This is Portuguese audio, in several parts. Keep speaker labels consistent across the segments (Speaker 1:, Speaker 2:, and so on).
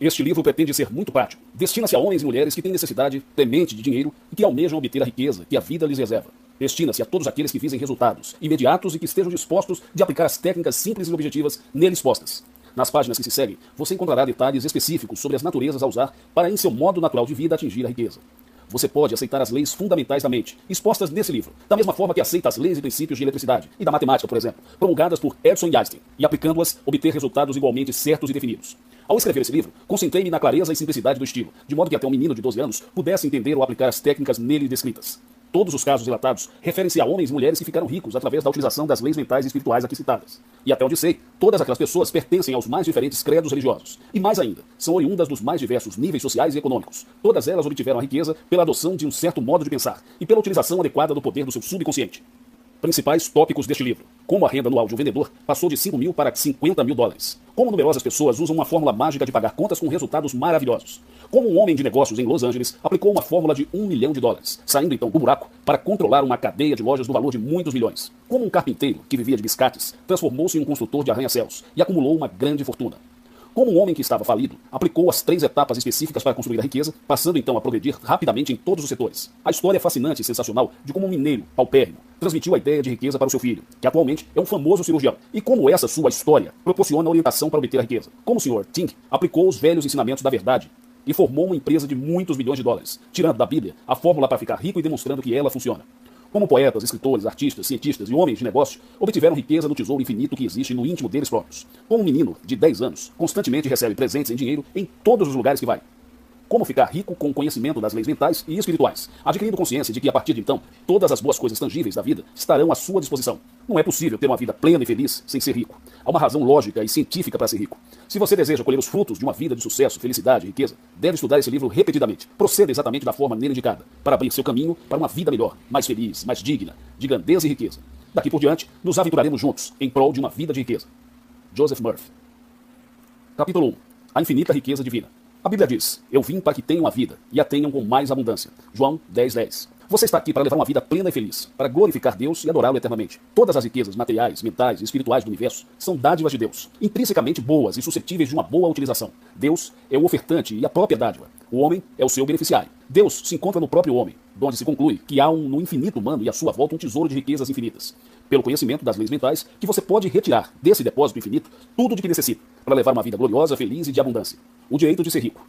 Speaker 1: Este livro pretende ser muito prático. Destina-se a homens e mulheres que têm necessidade temente de dinheiro e que almejam obter a riqueza que a vida lhes reserva. Destina-se a todos aqueles que visem resultados imediatos e que estejam dispostos de aplicar as técnicas simples e objetivas nele expostas. Nas páginas que se seguem, você encontrará detalhes específicos sobre as naturezas a usar para, em seu modo natural de vida, atingir a riqueza. Você pode aceitar as leis fundamentais da mente, expostas nesse livro, da mesma forma que aceita as leis e princípios de eletricidade e da matemática, por exemplo, promulgadas por Edison e Einstein, e aplicando-as, obter resultados igualmente certos e definidos. Ao escrever esse livro, concentrei-me na clareza e simplicidade do estilo, de modo que até um menino de 12 anos pudesse entender ou aplicar as técnicas nele descritas. Todos os casos relatados referem-se a homens e mulheres que ficaram ricos através da utilização das leis mentais e espirituais aqui citadas. E até onde sei, todas aquelas pessoas pertencem aos mais diferentes credos religiosos. E mais ainda, são oriundas dos mais diversos níveis sociais e econômicos. Todas elas obtiveram a riqueza pela adoção de um certo modo de pensar e pela utilização adequada do poder do seu subconsciente. Principais tópicos deste livro. Como a renda anual de um vendedor passou de 5 mil para 50 mil dólares. Como numerosas pessoas usam uma fórmula mágica de pagar contas com resultados maravilhosos. Como um homem de negócios em Los Angeles aplicou uma fórmula de 1 milhão de dólares, saindo então do buraco para controlar uma cadeia de lojas no valor de muitos milhões. Como um carpinteiro que vivia de biscates transformou-se em um construtor de arranha-céus e acumulou uma grande fortuna. Como um homem que estava falido, aplicou as três etapas específicas para construir a riqueza, passando então a progredir rapidamente em todos os setores. A história é fascinante e sensacional de como um mineiro, paupérrimo, transmitiu a ideia de riqueza para o seu filho, que atualmente é um famoso cirurgião, e como essa sua história proporciona orientação para obter a riqueza. Como o Sr. Tink aplicou os velhos ensinamentos da verdade e formou uma empresa de muitos milhões de dólares, tirando da Bíblia a fórmula para ficar rico e demonstrando que ela funciona. Como poetas, escritores, artistas, cientistas e homens de negócio obtiveram riqueza no tesouro infinito que existe no íntimo deles próprios. Como um menino de 10 anos constantemente recebe presentes em dinheiro em todos os lugares que vai. Como ficar rico com o conhecimento das leis mentais e espirituais, adquirindo consciência de que a partir de então todas as boas coisas tangíveis da vida estarão à sua disposição. Não é possível ter uma vida plena e feliz sem ser rico. Há uma razão lógica e científica para ser rico. Se você deseja colher os frutos de uma vida de sucesso, felicidade e riqueza, deve estudar esse livro repetidamente. Proceda exatamente da forma nele indicada, para abrir seu caminho para uma vida melhor, mais feliz, mais digna, de grandeza e riqueza. Daqui por diante, nos aventuraremos juntos em prol de uma vida de riqueza. Joseph Murphy. Capítulo 1. A infinita riqueza divina. A Bíblia diz: Eu vim para que tenham a vida e a tenham com mais abundância. João 10, 10. Você está aqui para levar uma vida plena e feliz, para glorificar Deus e adorá-lo eternamente. Todas as riquezas materiais, mentais e espirituais do universo são dádivas de Deus, intrinsecamente boas e suscetíveis de uma boa utilização. Deus é o ofertante e a própria dádiva. O homem é o seu beneficiário. Deus se encontra no próprio homem, onde se conclui que há um, no infinito humano e à sua volta um tesouro de riquezas infinitas. Pelo conhecimento das leis mentais, que você pode retirar desse depósito infinito tudo de que necessita, para levar uma vida gloriosa, feliz e de abundância. O direito de ser rico.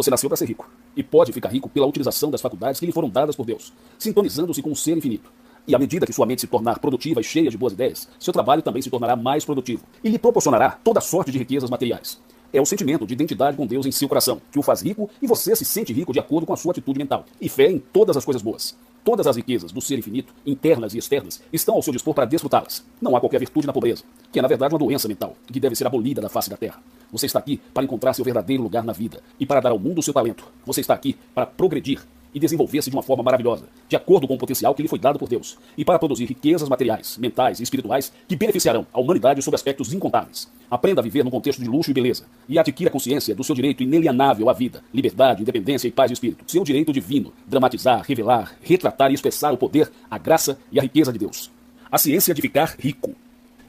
Speaker 1: Você nasceu para ser rico e pode ficar rico pela utilização das faculdades que lhe foram dadas por Deus, sintonizando-se com o ser infinito. E à medida que sua mente se tornar produtiva e cheia de boas ideias, seu trabalho também se tornará mais produtivo e lhe proporcionará toda sorte de riquezas materiais. É o sentimento de identidade com Deus em seu coração que o faz rico e você se sente rico de acordo com a sua atitude mental e fé em todas as coisas boas. Todas as riquezas do ser infinito, internas e externas, estão ao seu dispor para desfrutá-las. Não há qualquer virtude na pobreza, que é na verdade uma doença mental, que deve ser abolida da face da terra. Você está aqui para encontrar seu verdadeiro lugar na vida e para dar ao mundo seu talento. Você está aqui para progredir e desenvolver-se de uma forma maravilhosa, de acordo com o potencial que lhe foi dado por Deus, e para produzir riquezas materiais, mentais e espirituais que beneficiarão a humanidade sob aspectos incontáveis. Aprenda a viver num contexto de luxo e beleza, e adquira consciência do seu direito inalienável à vida, liberdade, independência e paz de espírito. Seu direito divino, dramatizar, revelar, retratar e expressar o poder, a graça e a riqueza de Deus. A ciência de ficar rico.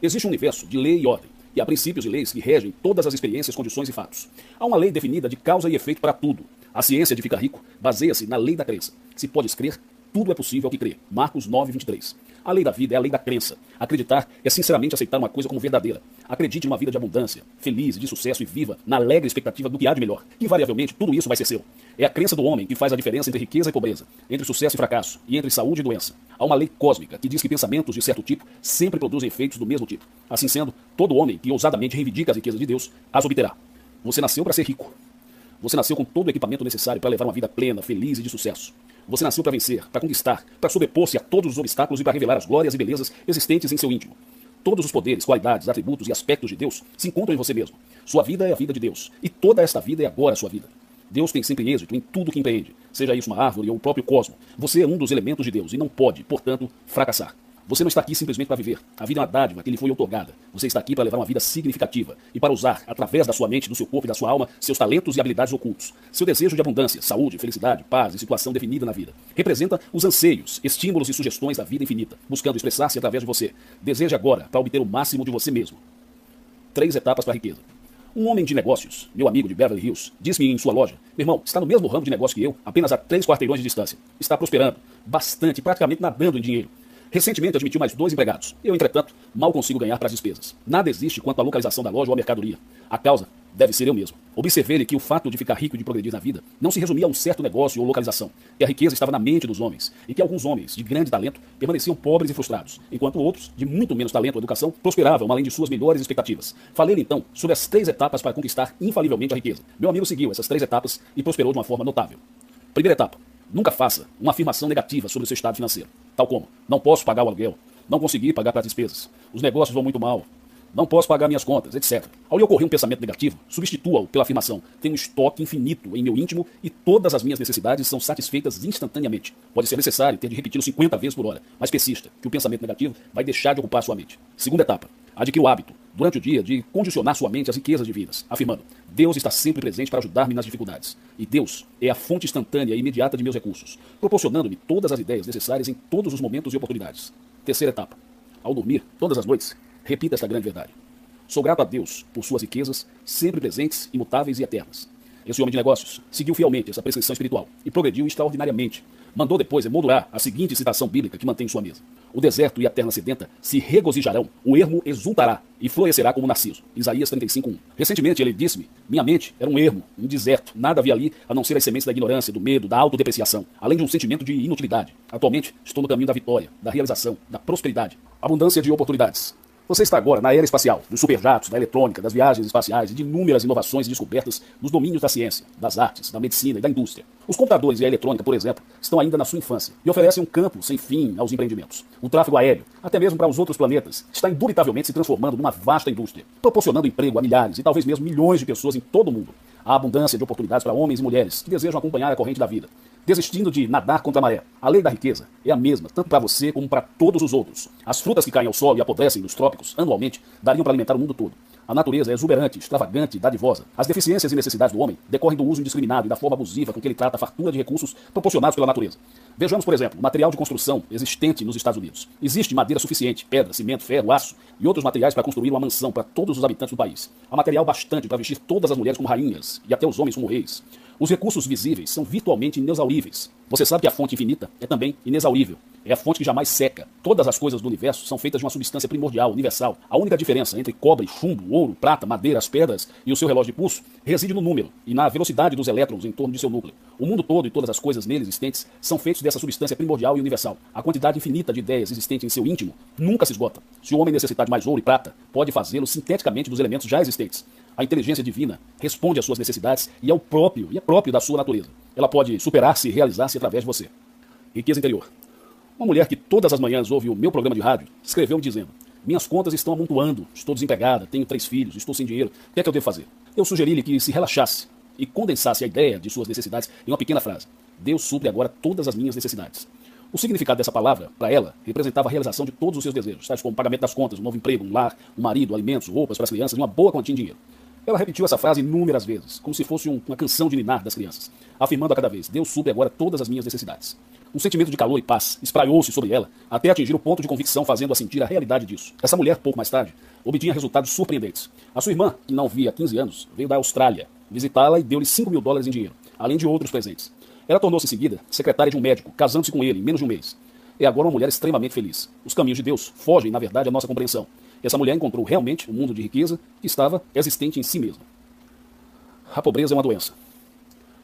Speaker 1: Existe um universo de lei e ordem e há princípios e leis que regem todas as experiências, condições e fatos. Há uma lei definida de causa e efeito para tudo. A ciência de ficar rico baseia-se na lei da crença. Se podes crer, tudo é possível ao que crê. Marcos 9, 23. A lei da vida é a lei da crença. Acreditar é sinceramente aceitar uma coisa como verdadeira. Acredite numa vida de abundância, feliz, de sucesso e viva, na alegre expectativa do que há de melhor. Invariavelmente, tudo isso vai ser seu. É a crença do homem que faz a diferença entre riqueza e pobreza, entre sucesso e fracasso, e entre saúde e doença. Há uma lei cósmica que diz que pensamentos de certo tipo sempre produzem efeitos do mesmo tipo. Assim sendo, todo homem que ousadamente reivindica as riquezas de Deus as obterá. Você nasceu para ser rico. Você nasceu com todo o equipamento necessário para levar uma vida plena, feliz e de sucesso. Você nasceu para vencer, para conquistar, para sobrepor-se a todos os obstáculos e para revelar as glórias e belezas existentes em seu íntimo. Todos os poderes, qualidades, atributos e aspectos de Deus se encontram em você mesmo. Sua vida é a vida de Deus. E toda esta vida é agora a sua vida. Deus tem sempre êxito em tudo que empreende, seja isso uma árvore ou o próprio cosmo. Você é um dos elementos de Deus e não pode, portanto, fracassar. Você não está aqui simplesmente para viver. A vida é uma dádiva que lhe foi otorgada. Você está aqui para levar uma vida significativa e para usar, através da sua mente, do seu corpo e da sua alma, seus talentos e habilidades ocultos. Seu desejo de abundância, saúde, felicidade, paz e situação definida na vida. Representa os anseios, estímulos e sugestões da vida infinita, buscando expressar-se através de você. Deseje agora para obter o máximo de você mesmo. Três etapas para a riqueza. Um homem de negócios, meu amigo de Beverly Hills, disse-me em sua loja: Meu irmão, está no mesmo ramo de negócio que eu, apenas a três quarteirões de distância. Está prosperando, bastante, praticamente nadando em dinheiro. Recentemente admitiu mais dois empregados. Eu, entretanto, mal consigo ganhar para as despesas. Nada existe quanto à localização da loja ou à mercadoria. A causa deve ser eu mesmo. Observei que o fato de ficar rico e de progredir na vida não se resumia a um certo negócio ou localização, que a riqueza estava na mente dos homens, e que alguns homens de grande talento permaneciam pobres e frustrados, enquanto outros, de muito menos talento ou educação, prosperavam além de suas melhores expectativas. Falei-lhe então sobre as três etapas para conquistar infalivelmente a riqueza. Meu amigo seguiu essas três etapas e prosperou de uma forma notável. Primeira etapa: Nunca faça uma afirmação negativa sobre o seu estado financeiro, tal como: não posso pagar o aluguel, não consegui pagar as despesas, os negócios vão muito mal, não posso pagar minhas contas, etc. Ao lhe ocorrer um pensamento negativo, substitua-o pela afirmação: tenho um estoque infinito em meu íntimo e todas as minhas necessidades são satisfeitas instantaneamente. Pode ser necessário ter de repeti-lo 50 vezes por hora, mas persista, que o pensamento negativo vai deixar de ocupar sua mente. Segunda etapa: adquira o hábito, durante o dia, de condicionar sua mente às riquezas divinas, afirmando: Deus está sempre presente para ajudar-me nas dificuldades. E Deus é a fonte instantânea e imediata de meus recursos, proporcionando-me todas as ideias necessárias em todos os momentos e oportunidades. Terceira etapa: ao dormir, todas as noites, repita esta grande verdade. Sou grato a Deus por suas riquezas, sempre presentes, imutáveis e eternas. Esse homem de negócios seguiu fielmente essa prescrição espiritual e progrediu extraordinariamente. Mandou depois emoldurar a seguinte citação bíblica que mantém em sua mesa: O deserto e a terra sedenta se regozijarão, o ermo exultará e florescerá como narciso. Isaías 35:1. Recentemente ele disse-me: Minha mente era um ermo, um deserto. Nada havia ali a não ser as sementes da ignorância, do medo, da autodepreciação, além de um sentimento de inutilidade. Atualmente estou no caminho da vitória, da realização, da prosperidade. Abundância de oportunidades. Você está agora na era espacial, dos superjatos, da eletrônica, das viagens espaciais e de inúmeras inovações e descobertas nos domínios da ciência, das artes, da medicina e da indústria. Os computadores e a eletrônica, por exemplo, estão ainda na sua infância e oferecem um campo sem fim aos empreendimentos. O tráfego aéreo, até mesmo para os outros planetas, está indubitavelmente se transformando numa vasta indústria, proporcionando emprego a milhares e talvez mesmo milhões de pessoas em todo o mundo. Há abundância de oportunidades para homens e mulheres que desejam acompanhar a corrente da vida, desistindo de nadar contra a maré. A lei da riqueza é a mesma, tanto para você como para todos os outros. As frutas que caem ao solo e apodrecem nos trópicos anualmente dariam para alimentar o mundo todo. A natureza é exuberante, extravagante dadivosa. As deficiências e necessidades do homem decorrem do uso indiscriminado e da forma abusiva com que ele trata a fartura de recursos proporcionados pela natureza. Vejamos, por exemplo, o material de construção existente nos Estados Unidos. Existe madeira suficiente, pedra, cimento, ferro, aço e outros materiais para construir uma mansão para todos os habitantes do país. Há material bastante para vestir todas as mulheres como rainhas e até os homens como reis. Os recursos visíveis são virtualmente inexauríveis. Você sabe que a fonte infinita é também inexaurível. É a fonte que jamais seca. Todas as coisas do universo são feitas de uma substância primordial, universal. A única diferença entre cobre, chumbo, ouro, prata, madeira, as pedras e o seu relógio de pulso reside no número e na velocidade dos elétrons em torno de seu núcleo. O mundo todo e todas as coisas nele existentes são feitos dessa substância primordial e universal. A quantidade infinita de ideias existentes em seu íntimo nunca se esgota. Se o homem necessitar de mais ouro e prata, pode fazê-lo sinteticamente dos elementos já existentes. A inteligência divina responde às suas necessidades e é o próprio, e é próprio da sua natureza. Ela pode superar-se e realizar-se através de você. Riqueza interior. Uma mulher que todas as manhãs ouve o meu programa de rádio escreveu dizendo: Minhas contas estão amontoando, estou desempregada, tenho três filhos, estou sem dinheiro, o que é que eu devo fazer? Eu sugeri-lhe que se relaxasse e condensasse a ideia de suas necessidades em uma pequena frase: Deus supre agora todas as minhas necessidades. O significado dessa palavra, para ela, representava a realização de todos os seus desejos, tais como pagamento das contas, um novo emprego, um lar, um marido, alimentos, roupas para as crianças e uma boa quantia em dinheiro. Ela repetiu essa frase inúmeras vezes, como se fosse um, uma canção de ninar das crianças, afirmando a cada vez: Deus supre agora todas as minhas necessidades. Um sentimento de calor e paz espraiou-se sobre ela, até atingir o ponto de convicção, fazendo-a sentir a realidade disso. Essa mulher, pouco mais tarde, obtinha resultados surpreendentes. A sua irmã, que não via há 15 anos, veio da Austrália visitá-la e deu-lhe 5 mil dólares em dinheiro, além de outros presentes. Ela tornou-se em seguida secretária de um médico, casando-se com ele em menos de um mês. É agora uma mulher extremamente feliz. Os caminhos de Deus fogem, na verdade, à nossa compreensão. Essa mulher encontrou realmente um mundo de riqueza que estava existente em si mesma. A pobreza é uma doença.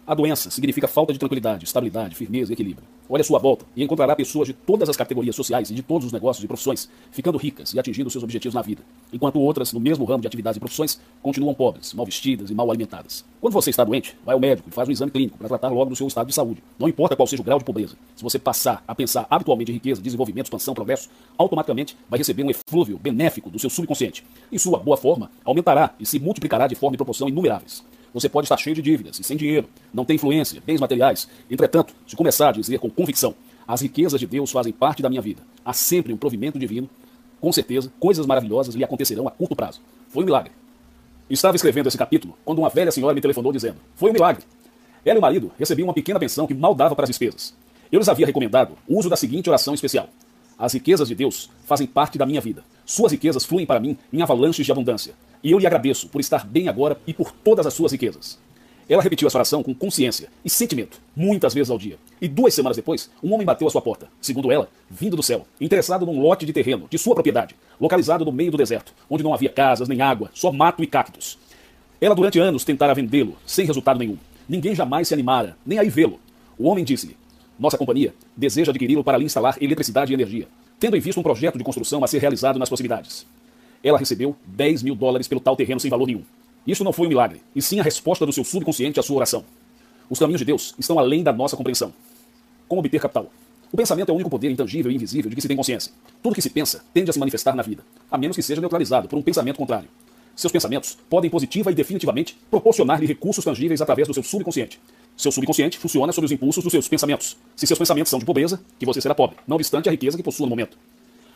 Speaker 1: A doença significa falta de tranquilidade, estabilidade, firmeza e equilíbrio. Olhe à sua volta e encontrará pessoas de todas as categorias sociais e de todos os negócios e profissões ficando ricas e atingindo seus objetivos na vida, enquanto outras, no mesmo ramo de atividades e profissões, continuam pobres, mal vestidas e mal alimentadas. Quando você está doente, vai ao médico e faz um exame clínico para tratar logo do seu estado de saúde. Não importa qual seja o grau de pobreza. Se você passar a pensar habitualmente em riqueza, desenvolvimento, expansão, progresso, automaticamente vai receber um eflúvio benéfico do seu subconsciente. E sua boa forma aumentará e se multiplicará de forma e proporção inumeráveis. Você pode estar cheio de dívidas e sem dinheiro, não tem influência, bens materiais. Entretanto, se começar a dizer com convicção, as riquezas de Deus fazem parte da minha vida, há sempre um provimento divino, com certeza, coisas maravilhosas lhe acontecerão a curto prazo. Foi um milagre. Estava escrevendo esse capítulo quando uma velha senhora me telefonou dizendo: Foi um milagre. Ela e o marido recebiam uma pequena pensão que mal dava para as despesas. Eu lhes havia recomendado o uso da seguinte oração especial: As riquezas de Deus fazem parte da minha vida. Suas riquezas fluem para mim em avalanches de abundância. E eu lhe agradeço por estar bem agora e por todas as suas riquezas. Ela repetiu essa oração com consciência e sentimento, muitas vezes ao dia. E duas semanas depois, um homem bateu à sua porta, segundo ela, vindo do céu, interessado num lote de terreno, de sua propriedade, localizado no meio do deserto, onde não havia casas nem água, só mato e cactos. Ela durante anos tentara vendê-lo, sem resultado nenhum. Ninguém jamais se animara, nem aí vê-lo. O homem disse-lhe: Nossa companhia deseja adquiri-lo para lhe instalar eletricidade e energia, tendo em vista um projeto de construção a ser realizado nas proximidades. Ela recebeu 10 mil dólares pelo tal terreno sem valor nenhum. Isso não foi um milagre, e sim a resposta do seu subconsciente à sua oração. Os caminhos de Deus estão além da nossa compreensão. Como obter capital? O pensamento é o único poder intangível e invisível de que se tem consciência. Tudo que se pensa tende a se manifestar na vida, a menos que seja neutralizado por um pensamento contrário. Seus pensamentos podem positiva e definitivamente proporcionar-lhe recursos tangíveis através do seu subconsciente. Seu subconsciente funciona sob os impulsos dos seus pensamentos. Se seus pensamentos são de pobreza, que você será pobre, não obstante a riqueza que possua no momento.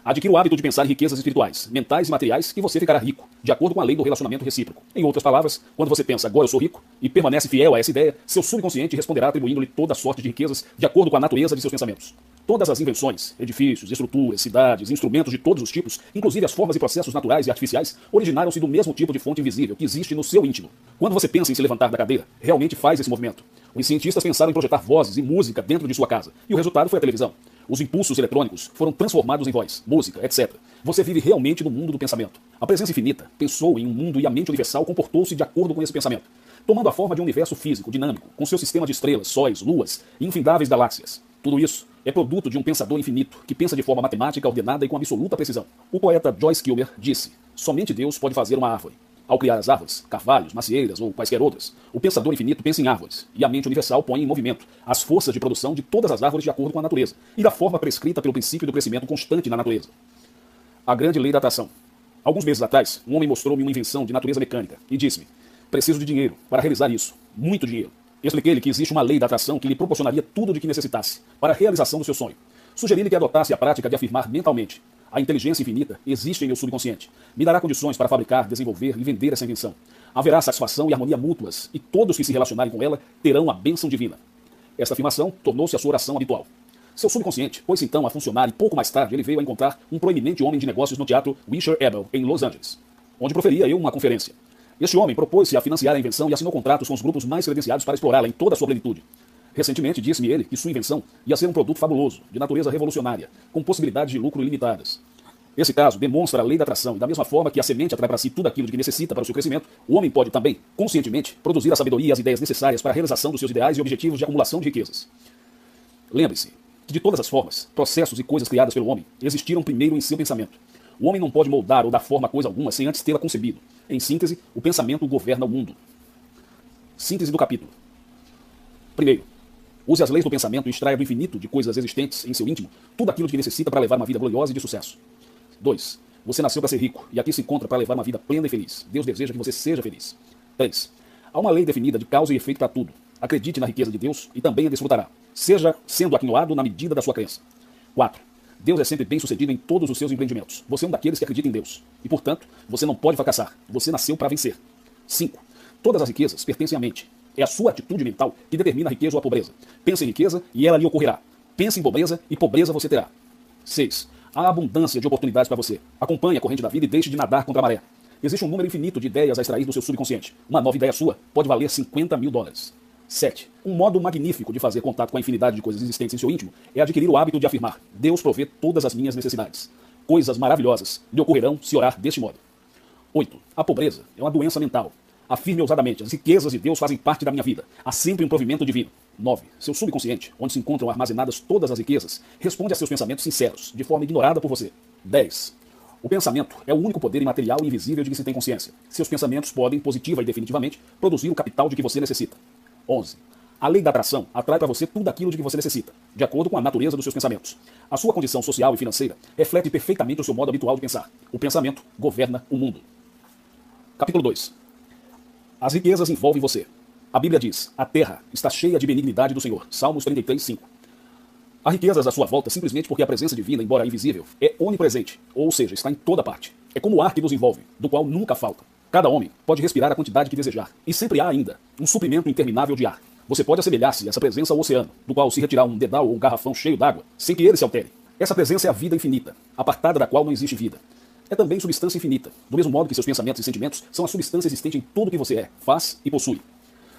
Speaker 1: Adquira o hábito de pensar em riquezas espirituais, mentais e materiais, que você ficará rico, de acordo com a lei do relacionamento recíproco. Em outras palavras, quando você pensa agora eu sou rico e permanece fiel a essa ideia, seu subconsciente responderá atribuindo-lhe toda sorte de riquezas de acordo com a natureza de seus pensamentos. Todas as invenções, edifícios, estruturas, cidades, instrumentos de todos os tipos, inclusive as formas e processos naturais e artificiais, originaram-se do mesmo tipo de fonte invisível que existe no seu íntimo. Quando você pensa em se levantar da cadeira, realmente faz esse movimento. Os cientistas pensaram em projetar vozes e música dentro de sua casa, e o resultado foi a televisão. Os impulsos eletrônicos foram transformados em voz, música, etc. Você vive realmente no mundo do pensamento. A presença infinita pensou em um mundo e a mente universal comportou-se de acordo com esse pensamento, tomando a forma de um universo físico, dinâmico, com seu sistema de estrelas, sóis, luas e infindáveis galáxias. Tudo isso é produto de um pensador infinito que pensa de forma matemática, ordenada e com absoluta precisão. O poeta Joyce Kilmer disse: Somente Deus pode fazer uma árvore. Ao criar as árvores, carvalhos, macieiras ou quaisquer outras, o pensador infinito pensa em árvores, e a mente universal põe em movimento as forças de produção de todas as árvores de acordo com a natureza, e da forma prescrita pelo princípio do crescimento constante na natureza. A grande lei da atração. Alguns meses atrás, um homem mostrou-me uma invenção de natureza mecânica e disse-me: Preciso de dinheiro para realizar isso, muito dinheiro. Expliquei-lhe que existe uma lei da atração que lhe proporcionaria tudo o que necessitasse para a realização do seu sonho. Sugeri-lhe que adotasse a prática de afirmar mentalmente: a inteligência infinita existe em meu subconsciente. Me dará condições para fabricar, desenvolver e vender essa invenção. Haverá satisfação e harmonia mútuas, e todos que se relacionarem com ela terão a bênção divina. Esta afirmação tornou-se a sua oração habitual. Seu subconsciente pôs então a funcionar e pouco mais tarde ele veio a encontrar um proeminente homem de negócios no teatro Wisher Ebel, em Los Angeles, onde proferia eu uma conferência. Este homem propôs-se a financiar a invenção e assinou contratos com os grupos mais credenciados para explorá-la em toda a sua plenitude. Recentemente disse-me ele que sua invenção ia ser um produto fabuloso, de natureza revolucionária, com possibilidades de lucro ilimitadas. Esse caso demonstra a lei da atração, e da mesma forma que a semente atrai para si tudo aquilo de que necessita para o seu crescimento, o homem pode também, conscientemente, produzir a sabedoria e as ideias necessárias para a realização dos seus ideais e objetivos de acumulação de riquezas. Lembre-se que, de todas as formas, processos e coisas criadas pelo homem existiram primeiro em seu pensamento. O homem não pode moldar ou dar forma a coisa alguma sem antes tê-la concebido. Em síntese, o pensamento governa o mundo. Síntese do capítulo. Primeiro, Use as leis do pensamento e extraia do infinito de coisas existentes em seu íntimo tudo aquilo que necessita para levar uma vida gloriosa e de sucesso. 2. Você nasceu para ser rico e aqui se encontra para levar uma vida plena e feliz. Deus deseja que você seja feliz. 3. Há uma lei definida de causa e efeito para tudo. Acredite na riqueza de Deus e também a desfrutará, seja sendo aquinoado na medida da sua crença. 4. Deus é sempre bem sucedido em todos os seus empreendimentos. Você é um daqueles que acredita em Deus. E, portanto, você não pode fracassar. Você nasceu para vencer. 5. Todas as riquezas pertencem à mente. É a sua atitude mental que determina a riqueza ou a pobreza. Pense em riqueza e ela lhe ocorrerá. Pense em pobreza e pobreza você terá. 6. Há abundância de oportunidades para você. Acompanhe a corrente da vida e deixe de nadar contra a maré. Existe um número infinito de ideias a extrair do seu subconsciente. Uma nova ideia sua pode valer 50 mil dólares. 7. Um modo magnífico de fazer contato com a infinidade de coisas existentes em seu íntimo é adquirir o hábito de afirmar: Deus provê todas as minhas necessidades. Coisas maravilhosas lhe ocorrerão se orar deste modo. 8. A pobreza é uma doença mental. Afirme ousadamente: as riquezas de Deus fazem parte da minha vida. Há sempre um provimento divino. 9. Seu subconsciente, onde se encontram armazenadas todas as riquezas, responde a seus pensamentos sinceros, de forma ignorada por você. 10. O pensamento é o único poder imaterial e invisível de que se tem consciência. Seus pensamentos podem, positiva e definitivamente, produzir o capital de que você necessita. 11. A lei da atração atrai para você tudo aquilo de que você necessita, de acordo com a natureza dos seus pensamentos. A sua condição social e financeira reflete perfeitamente o seu modo habitual de pensar. O pensamento governa o mundo. Capítulo 2. As riquezas envolvem você. A Bíblia diz: a terra está cheia de benignidade do Senhor. Salmos 33, 5. Há riquezas à sua volta simplesmente porque a presença divina, embora invisível, é onipresente, ou seja, está em toda parte. É como o ar que nos envolve, do qual nunca falta. Cada homem pode respirar a quantidade que desejar, e sempre há ainda um suprimento interminável de ar. Você pode assemelhar-se a essa presença ao oceano, do qual se retirar um dedal ou um garrafão cheio d'água, sem que ele se altere. Essa presença é a vida infinita, apartada da qual não existe vida. É também substância infinita, do mesmo modo que seus pensamentos e sentimentos são a substância existente em tudo que você é, faz e possui.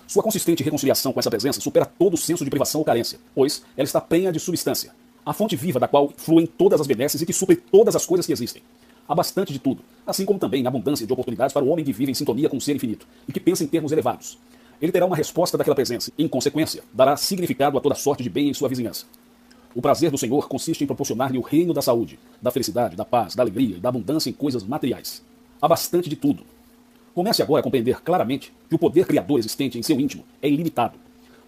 Speaker 1: Sua consistente reconciliação com essa presença supera todo o senso de privação ou carência, pois ela está prenha de substância, a fonte viva da qual fluem todas as benesses e que supre todas as coisas que existem. Há bastante de tudo, assim como também abundância de oportunidades para o homem que vive em sintonia com o ser infinito e que pensa em termos elevados. Ele terá uma resposta daquela presença e, em consequência, dará significado a toda sorte de bem em sua vizinhança. O prazer do Senhor consiste em proporcionar-lhe o reino da saúde, da felicidade, da paz, da alegria e da abundância em coisas materiais. Há bastante de tudo. Comece agora a compreender claramente que o poder criador existente em seu íntimo é ilimitado.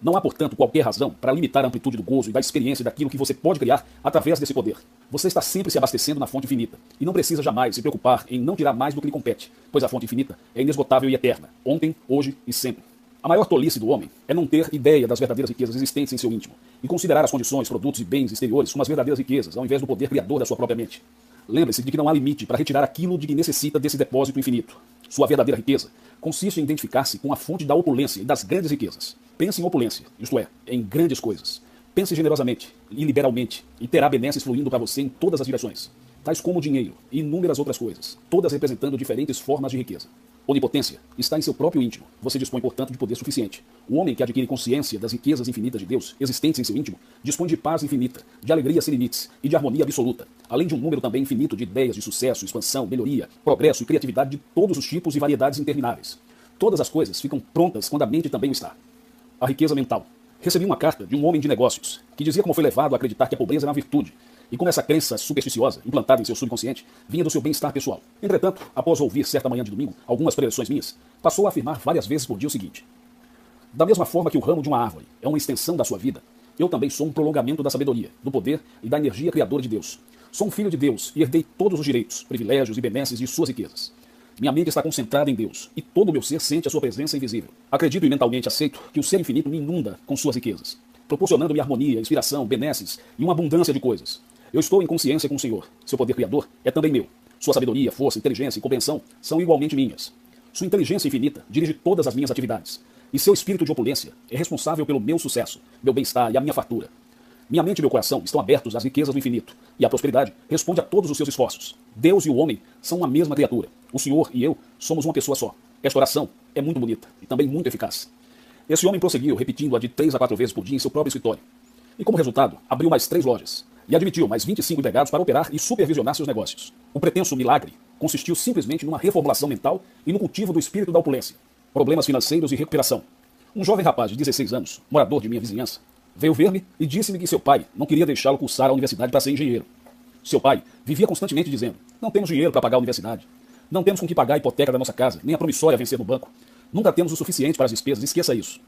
Speaker 1: Não há, portanto, qualquer razão para limitar a amplitude do gozo e da experiência daquilo que você pode criar através desse poder. Você está sempre se abastecendo na fonte infinita e não precisa jamais se preocupar em não tirar mais do que lhe compete, pois a fonte infinita é inesgotável e eterna, ontem, hoje e sempre. A maior tolice do homem é não ter ideia das verdadeiras riquezas existentes em seu íntimo e considerar as condições, produtos e bens exteriores como as verdadeiras riquezas, ao invés do poder criador da sua própria mente. Lembre-se de que não há limite para retirar aquilo de que necessita desse depósito infinito. Sua verdadeira riqueza consiste em identificar-se com a fonte da opulência e das grandes riquezas. Pense em opulência, isto é, em grandes coisas. Pense generosamente e liberalmente, e terá benesses fluindo para você em todas as direções, tais como dinheiro e inúmeras outras coisas, todas representando diferentes formas de riqueza. Onipotência está em seu próprio íntimo. Você dispõe, portanto, de poder suficiente. O homem que adquire consciência das riquezas infinitas de Deus, existentes em seu íntimo, dispõe de paz infinita, de alegria sem limites e de harmonia absoluta, além de um número também infinito de ideias de sucesso, expansão, melhoria, progresso e criatividade de todos os tipos e variedades intermináveis. Todas as coisas ficam prontas quando a mente também o está. A riqueza mental. Recebi uma carta de um homem de negócios que dizia como foi levado a acreditar que a pobreza é uma virtude e como essa crença supersticiosa, implantada em seu subconsciente, vinha do seu bem-estar pessoal. Entretanto, após ouvir certa manhã de domingo algumas preleções minhas, passou a afirmar várias vezes por dia o seguinte: Da mesma forma que o ramo de uma árvore é uma extensão da sua vida, eu também sou um prolongamento da sabedoria, do poder e da energia criadora de Deus. Sou um filho de Deus e herdei todos os direitos, privilégios e benesses de suas riquezas. Minha mente está concentrada em Deus e todo o meu ser sente a sua presença invisível. Acredito e mentalmente aceito que o ser infinito me inunda com suas riquezas, proporcionando-me harmonia, inspiração, benesses e uma abundância de coisas. Eu estou em consciência com o Senhor. Seu poder criador é também meu. Sua sabedoria, força, inteligência e compreensão são igualmente minhas. Sua inteligência infinita dirige todas as minhas atividades. E seu espírito de opulência é responsável pelo meu sucesso, meu bem-estar e a minha fartura. Minha mente e meu coração estão abertos às riquezas do infinito, e a prosperidade responde a todos os seus esforços. Deus e o homem são uma mesma criatura. O Senhor e eu somos uma pessoa só. Esta oração é muito bonita e também muito eficaz. Esse homem prosseguiu, repetindo-a de três a quatro vezes por dia em seu próprio escritório. E como resultado, abriu mais três lojas e admitiu mais 25 empregados para operar e supervisionar seus negócios. O pretenso milagre consistiu simplesmente numa reformulação mental e no cultivo do espírito da opulência, problemas financeiros e recuperação. Um jovem rapaz de 16 anos, morador de minha vizinhança, veio ver-me e disse-me que seu pai não queria deixá-lo cursar a universidade para ser engenheiro. Seu pai vivia constantemente dizendo: Não temos dinheiro para pagar a universidade. Não temos com que pagar a hipoteca da nossa casa, nem a promissória vencer no banco. Nunca temos o suficiente para as despesas, esqueça isso.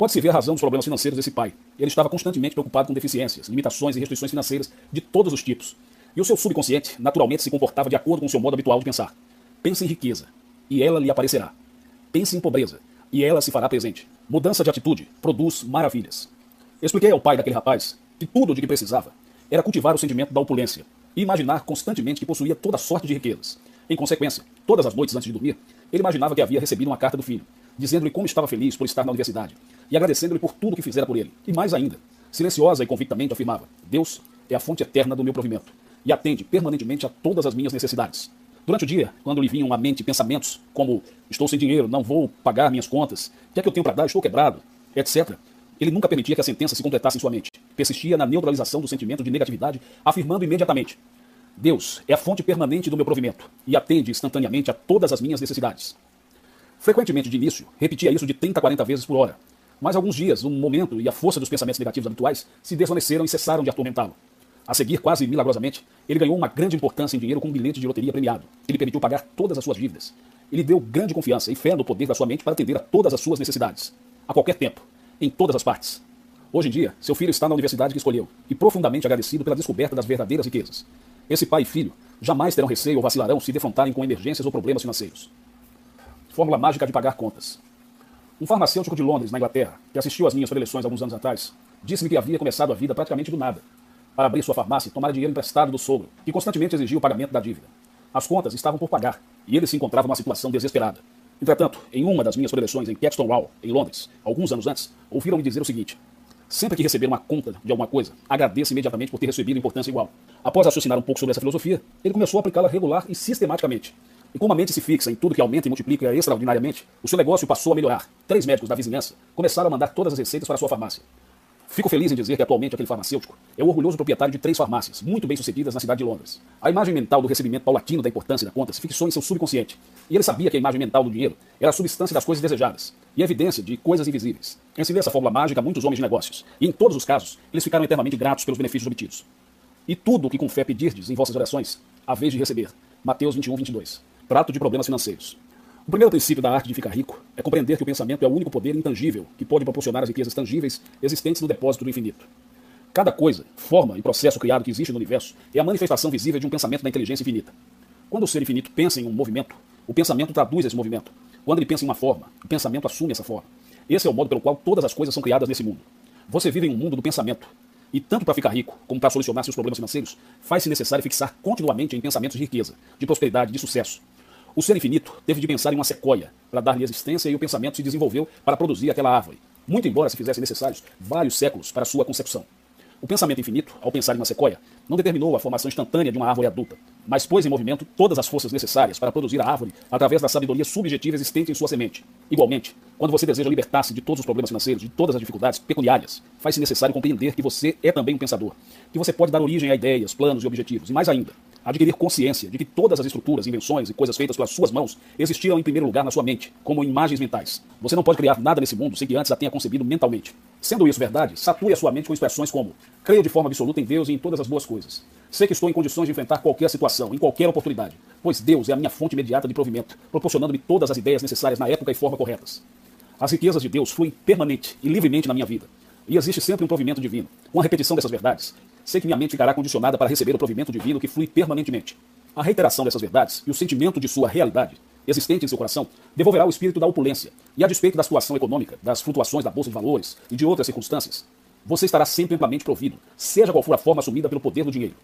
Speaker 1: Pode-se ver a razão dos problemas financeiros desse pai. Ele estava constantemente preocupado com deficiências, limitações e restrições financeiras de todos os tipos. E o seu subconsciente, naturalmente, se comportava de acordo com o seu modo habitual de pensar. Pense em riqueza, e ela lhe aparecerá. Pense em pobreza, e ela se fará presente. Mudança de atitude produz maravilhas. Expliquei ao pai daquele rapaz que tudo de que precisava era cultivar o sentimento da opulência e imaginar constantemente que possuía toda sorte de riquezas. Em consequência, todas as noites antes de dormir, ele imaginava que havia recebido uma carta do filho, dizendo-lhe como estava feliz por estar na universidade e agradecendo-lhe por tudo que fizera por ele. E mais ainda, silenciosa e convictamente afirmava: Deus é a fonte eterna do meu provimento e atende permanentemente a todas as minhas necessidades. Durante o dia, quando lhe vinham à mente pensamentos como estou sem dinheiro, não vou pagar minhas contas, o que é que eu tenho para dar, estou quebrado, etc., ele nunca permitia que a sentença se completasse em sua mente. Persistia na neutralização do sentimento de negatividade, afirmando imediatamente: Deus é a fonte permanente do meu provimento e atende instantaneamente a todas as minhas necessidades. Frequentemente de início, repetia isso de 30 a 40 vezes por hora, mas alguns dias, um momento e a força dos pensamentos negativos habituais se desvaneceram e cessaram de atormentá-lo. A seguir, quase milagrosamente, ele ganhou uma grande importância em dinheiro com um bilhete de loteria premiado, que lhe permitiu pagar todas as suas dívidas. Ele deu grande confiança e fé no poder da sua mente para atender a todas as suas necessidades, a qualquer tempo, em todas as partes. Hoje em dia, seu filho está na universidade que escolheu e profundamente agradecido pela descoberta das verdadeiras riquezas. Esse pai e filho jamais terão receio ou vacilarão se defrontarem com emergências ou problemas financeiros. Fórmula mágica de pagar contas. Um farmacêutico de Londres, na Inglaterra, que assistiu às minhas preleções alguns anos atrás, disse-me que havia começado a vida praticamente do nada. Para abrir sua farmácia, tomara dinheiro emprestado do sogro, que constantemente exigia o pagamento da dívida. As contas estavam por pagar, e ele se encontrava numa situação desesperada. Entretanto, em uma das minhas preleções em Caxton em Londres, alguns anos antes, ouviram-me dizer o seguinte: Sempre que receber uma conta de alguma coisa, agradeça imediatamente por ter recebido importância igual. Após raciocinar um pouco sobre essa filosofia, ele começou a aplicá-la regular e sistematicamente. E como a mente se fixa em tudo que aumenta e multiplica extraordinariamente, o seu negócio passou a melhorar. Três médicos da vizinhança começaram a mandar todas as receitas para a sua farmácia. Fico feliz em dizer que atualmente aquele farmacêutico é o orgulhoso proprietário de três farmácias, muito bem sucedidas na cidade de Londres. A imagem mental do recebimento paulatino da importância da conta se fixou em seu subconsciente, e ele sabia que a imagem mental do dinheiro era a substância das coisas desejadas e a evidência de coisas invisíveis. Ensinei essa fórmula mágica a muitos homens de negócios, e em todos os casos, eles ficaram eternamente gratos pelos benefícios obtidos. E tudo o que com fé pedirdes em vossas orações, a vez de receber. Mateus 21, 22. Prato de problemas financeiros. O primeiro princípio da arte de ficar rico é compreender que o pensamento é o único poder intangível que pode proporcionar as riquezas tangíveis existentes no depósito do infinito. Cada coisa, forma e processo criado que existe no universo é a manifestação visível de um pensamento da inteligência infinita. Quando o ser infinito pensa em um movimento, o pensamento traduz esse movimento. Quando ele pensa em uma forma, o pensamento assume essa forma. Esse é o modo pelo qual todas as coisas são criadas nesse mundo. Você vive em um mundo do pensamento. E tanto para ficar rico, como para solucionar seus problemas financeiros, faz-se necessário fixar continuamente em pensamentos de riqueza, de prosperidade, de sucesso, o ser infinito teve de pensar em uma sequoia para dar-lhe existência e o pensamento se desenvolveu para produzir aquela árvore, muito embora se fizessem necessários vários séculos para sua concepção. O pensamento infinito, ao pensar em uma sequoia, não determinou a formação instantânea de uma árvore adulta, mas pôs em movimento todas as forças necessárias para produzir a árvore através da sabedoria subjetiva existente em sua semente. Igualmente, quando você deseja libertar-se de todos os problemas financeiros, de todas as dificuldades peculiares, faz-se necessário compreender que você é também um pensador, que você pode dar origem a ideias, planos e objetivos, e mais ainda, adquirir consciência de que todas as estruturas, invenções e coisas feitas pelas suas mãos existiram em primeiro lugar na sua mente, como imagens mentais. Você não pode criar nada nesse mundo sem que antes a tenha concebido mentalmente. Sendo isso verdade, sature a sua mente com expressões como: creio de forma absoluta em Deus e em todas as boas coisas. Sei que estou em condições de enfrentar qualquer situação, em qualquer oportunidade, pois Deus é a minha fonte imediata de provimento, proporcionando-me todas as ideias necessárias na época e forma corretas. As riquezas de Deus fluem permanente e livremente na minha vida. E existe sempre um provimento divino. Com a repetição dessas verdades, sei que minha mente ficará condicionada para receber o provimento divino que flui permanentemente. A reiteração dessas verdades e o sentimento de sua realidade, existente em seu coração, devolverá o espírito da opulência, e a despeito da situação econômica, das flutuações da bolsa de valores e de outras circunstâncias, você estará sempre amplamente provido, seja qual for a forma assumida pelo poder do dinheiro.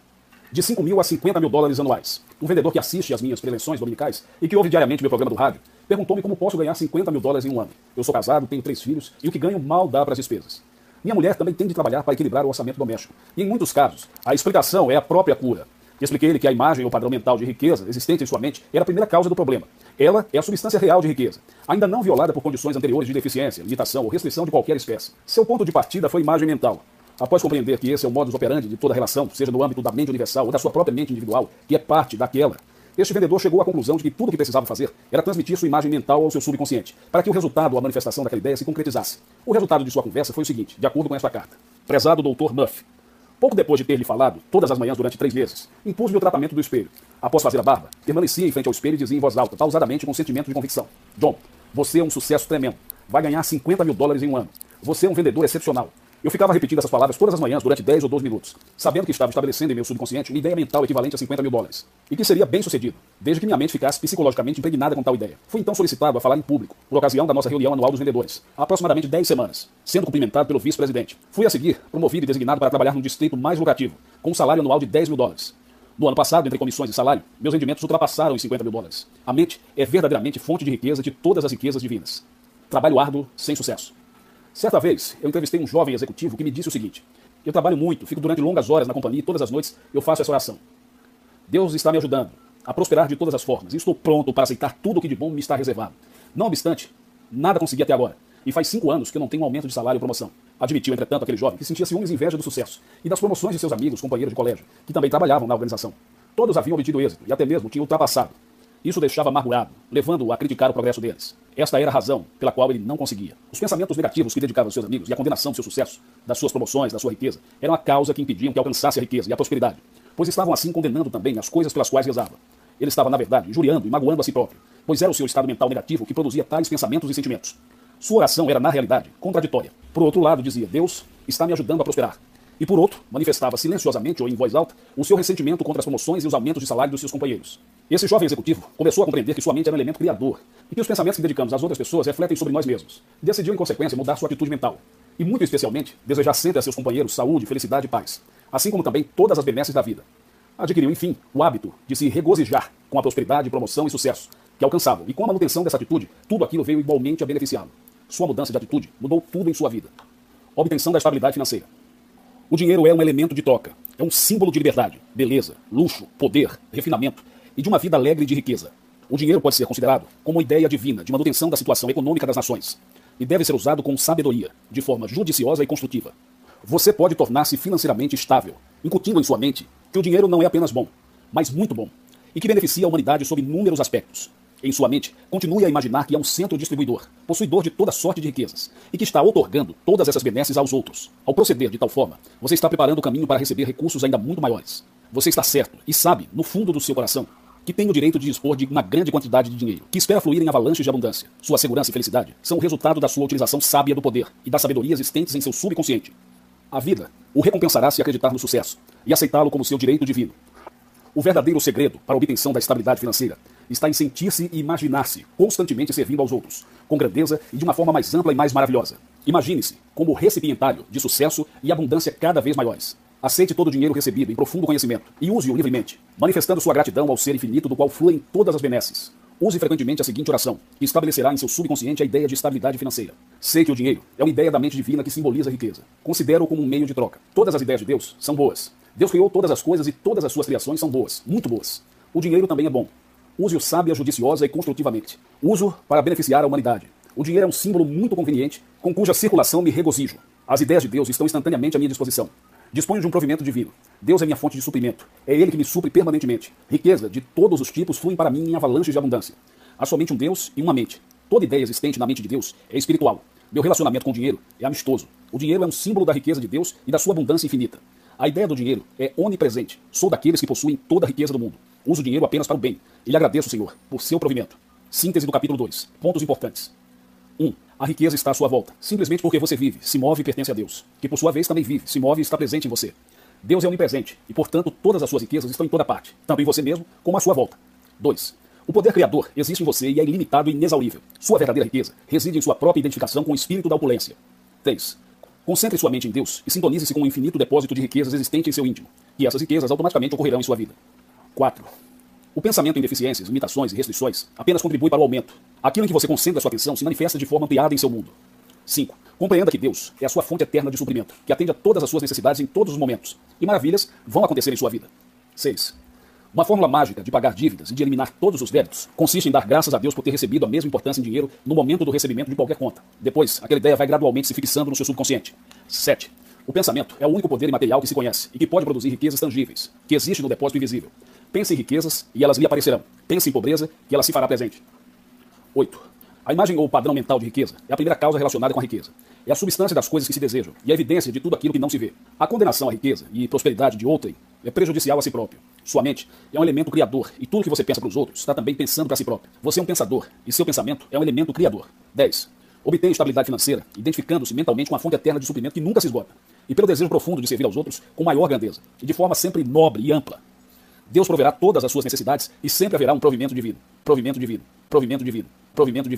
Speaker 1: De 5 mil a 50 mil dólares anuais. Um vendedor que assiste às minhas preleções dominicais e que ouve diariamente meu programa do rádio perguntou-me como posso ganhar 50 mil dólares em um ano. Eu sou casado, tenho três filhos e o que ganho mal dá para as despesas. Minha mulher também tem de trabalhar para equilibrar o orçamento doméstico. E em muitos casos, a explicação é a própria cura. Expliquei-lhe que a imagem ou padrão mental de riqueza existente em sua mente era a primeira causa do problema. Ela é a substância real de riqueza, ainda não violada por condições anteriores de deficiência, limitação ou restrição de qualquer espécie. Seu ponto de partida foi imagem mental. Após compreender que esse é o modus operandi de toda relação, seja no âmbito da mente universal ou da sua própria mente individual, que é parte daquela, este vendedor chegou à conclusão de que tudo o que precisava fazer era transmitir sua imagem mental ao seu subconsciente, para que o resultado ou a manifestação daquela ideia se concretizasse. O resultado de sua conversa foi o seguinte, de acordo com esta carta. Prezado Dr. Muff, pouco depois de ter lhe falado, todas as manhãs durante três meses, impus-me o tratamento do espelho. Após fazer a barba, permanecia em frente ao espelho e dizia em voz alta, pausadamente com sentimento de convicção. John, você é um sucesso tremendo. Vai ganhar 50 mil dólares em um ano. Você é um vendedor excepcional. Eu ficava repetindo essas palavras todas as manhãs durante 10 ou 12 minutos, sabendo que estava estabelecendo em meu subconsciente uma ideia mental equivalente a 50 mil dólares, e que seria bem sucedido, desde que minha mente ficasse psicologicamente impregnada com tal ideia. Fui então solicitado a falar em público, por ocasião da nossa reunião anual dos vendedores, há aproximadamente 10 semanas, sendo cumprimentado pelo vice-presidente. Fui a seguir promovido e designado para trabalhar num distrito mais lucrativo, com um salário anual de 10 mil dólares. No ano passado, entre comissões e salário, meus rendimentos ultrapassaram os 50 mil dólares. A mente é verdadeiramente fonte de riqueza de todas as riquezas divinas. Trabalho árduo, sem sucesso. Certa vez, eu entrevistei um jovem executivo que me disse o seguinte: Eu trabalho muito, fico durante longas horas na companhia e todas as noites eu faço essa oração. Deus está me ajudando a prosperar de todas as formas e estou pronto para aceitar tudo o que de bom me está reservado. Não obstante, nada consegui até agora. E faz cinco anos que eu não tenho um aumento de salário ou promoção. Admitiu, entretanto, aquele jovem que sentia ciúmes e inveja do sucesso e das promoções de seus amigos, companheiros de colégio, que também trabalhavam na organização. Todos haviam obtido êxito e até mesmo tinham ultrapassado isso deixava amargurado, levando-o a criticar o progresso deles. Esta era a razão pela qual ele não conseguia. Os pensamentos negativos que dedicava aos seus amigos e a condenação do seu sucesso, das suas promoções, da sua riqueza, eram a causa que impediam que alcançasse a riqueza e a prosperidade, pois estavam assim condenando também as coisas pelas quais rezava. Ele estava, na verdade, injuriando e magoando a si próprio, pois era o seu estado mental negativo que produzia tais pensamentos e sentimentos. Sua oração era, na realidade, contraditória. Por outro lado, dizia: Deus está me ajudando a prosperar. E por outro, manifestava silenciosamente ou em voz alta o seu ressentimento contra as promoções e os aumentos de salário dos seus companheiros. Esse jovem executivo começou a compreender que sua mente era um elemento criador e que os pensamentos que dedicamos às outras pessoas refletem sobre nós mesmos. Decidiu, em consequência, mudar sua atitude mental e, muito especialmente, desejar sempre a seus companheiros saúde, felicidade e paz, assim como também todas as benesses da vida. Adquiriu, enfim, o hábito de se regozijar com a prosperidade, promoção e sucesso que alcançavam, e com a manutenção dessa atitude, tudo aquilo veio igualmente a beneficiá-lo. Sua mudança de atitude mudou tudo em sua vida. obtenção da estabilidade financeira. O dinheiro é um elemento de troca, é um símbolo de liberdade, beleza, luxo, poder, refinamento e de uma vida alegre de riqueza. O dinheiro pode ser considerado como uma ideia divina de manutenção da situação econômica das nações e deve ser usado com sabedoria, de forma judiciosa e construtiva. Você pode tornar-se financeiramente estável, incutindo em sua mente que o dinheiro não é apenas bom, mas muito bom, e que beneficia a humanidade sob inúmeros aspectos. Em sua mente, continue a imaginar que é um centro distribuidor, possuidor de toda sorte de riquezas, e que está otorgando todas essas benesses aos outros. Ao proceder de tal forma, você está preparando o caminho para receber recursos ainda muito maiores. Você está certo e sabe, no fundo do seu coração, que tem o direito de dispor de uma grande quantidade de dinheiro, que espera fluir em avalanches de abundância. Sua segurança e felicidade são o resultado da sua utilização sábia do poder e da sabedoria existentes em seu subconsciente. A vida o recompensará se acreditar no sucesso e aceitá-lo como seu direito divino. O verdadeiro segredo para a obtenção da estabilidade financeira está em sentir-se e imaginar-se constantemente servindo aos outros, com grandeza e de uma forma mais ampla e mais maravilhosa. Imagine-se como recipientário de sucesso e abundância cada vez maiores. Aceite todo o dinheiro recebido em profundo conhecimento e use-o livremente, manifestando sua gratidão ao ser infinito do qual fluem todas as benesses. Use frequentemente a seguinte oração, que estabelecerá em seu subconsciente a ideia de estabilidade financeira. Sei que o dinheiro é uma ideia da mente divina que simboliza a riqueza. Considero-o como um meio de troca. Todas as ideias de Deus são boas. Deus criou todas as coisas e todas as suas criações são boas, muito boas. O dinheiro também é bom. Use-o sábia, judiciosa e construtivamente. Uso para beneficiar a humanidade. O dinheiro é um símbolo muito conveniente, com cuja circulação me regozijo. As ideias de Deus estão instantaneamente à minha disposição. Disponho de um provimento divino. Deus é minha fonte de suprimento. É Ele que me supre permanentemente. Riqueza de todos os tipos flui para mim em avalanches de abundância. Há somente um Deus e uma mente. Toda ideia existente na mente de Deus é espiritual. Meu relacionamento com o dinheiro é amistoso. O dinheiro é um símbolo da riqueza de Deus e da sua abundância infinita. A ideia do dinheiro é onipresente. Sou daqueles que possuem toda a riqueza do mundo. Uso o dinheiro apenas para o bem. E lhe agradeço, Senhor, por seu provimento. Síntese do capítulo 2. Pontos importantes. 1. Um, a riqueza está à sua volta, simplesmente porque você vive, se move e pertence a Deus, que por sua vez também vive, se move e está presente em você. Deus é onipresente e, portanto, todas as suas riquezas estão em toda parte, tanto em você mesmo como à sua volta. 2. O poder criador existe em você e é ilimitado e inexaurível. Sua verdadeira riqueza reside em sua própria identificação com o espírito da opulência. 3. Concentre sua mente em Deus e sintonize-se com o infinito depósito de riquezas existente em seu íntimo, e essas riquezas automaticamente ocorrerão em sua vida. 4. O pensamento em deficiências, limitações e restrições apenas contribui para o aumento. Aquilo em que você concentra sua atenção se manifesta de forma ampliada em seu mundo. 5. Compreenda que Deus é a sua fonte eterna de suprimento, que atende a todas as suas necessidades em todos os momentos. E maravilhas vão acontecer em sua vida. 6. Uma fórmula mágica de pagar dívidas e de eliminar todos os débitos consiste em dar graças a Deus por ter recebido a mesma importância em dinheiro no momento do recebimento de qualquer conta. Depois, aquela ideia vai gradualmente se fixando no seu subconsciente. 7. O pensamento é o único poder imaterial que se conhece e que pode produzir riquezas tangíveis, que existe no depósito invisível. Pense em riquezas e elas lhe aparecerão. Pense em pobreza e ela se fará presente. 8. A imagem ou padrão mental de riqueza é a primeira causa relacionada com a riqueza. É a substância das coisas que se desejam e a evidência de tudo aquilo que não se vê. A condenação à riqueza e prosperidade de outrem é prejudicial a si próprio. Sua mente é um elemento criador e tudo que você pensa para os outros está também pensando para si próprio. Você é um pensador e seu pensamento é um elemento criador. 10. Obtém estabilidade financeira, identificando-se mentalmente com a fonte eterna de suprimento que nunca se esgota, e pelo desejo profundo de servir aos outros com maior grandeza, e de forma sempre nobre e ampla. Deus proverá todas as suas necessidades e sempre haverá um provimento divino. Provimento divino. Provimento divino. Provimento divino.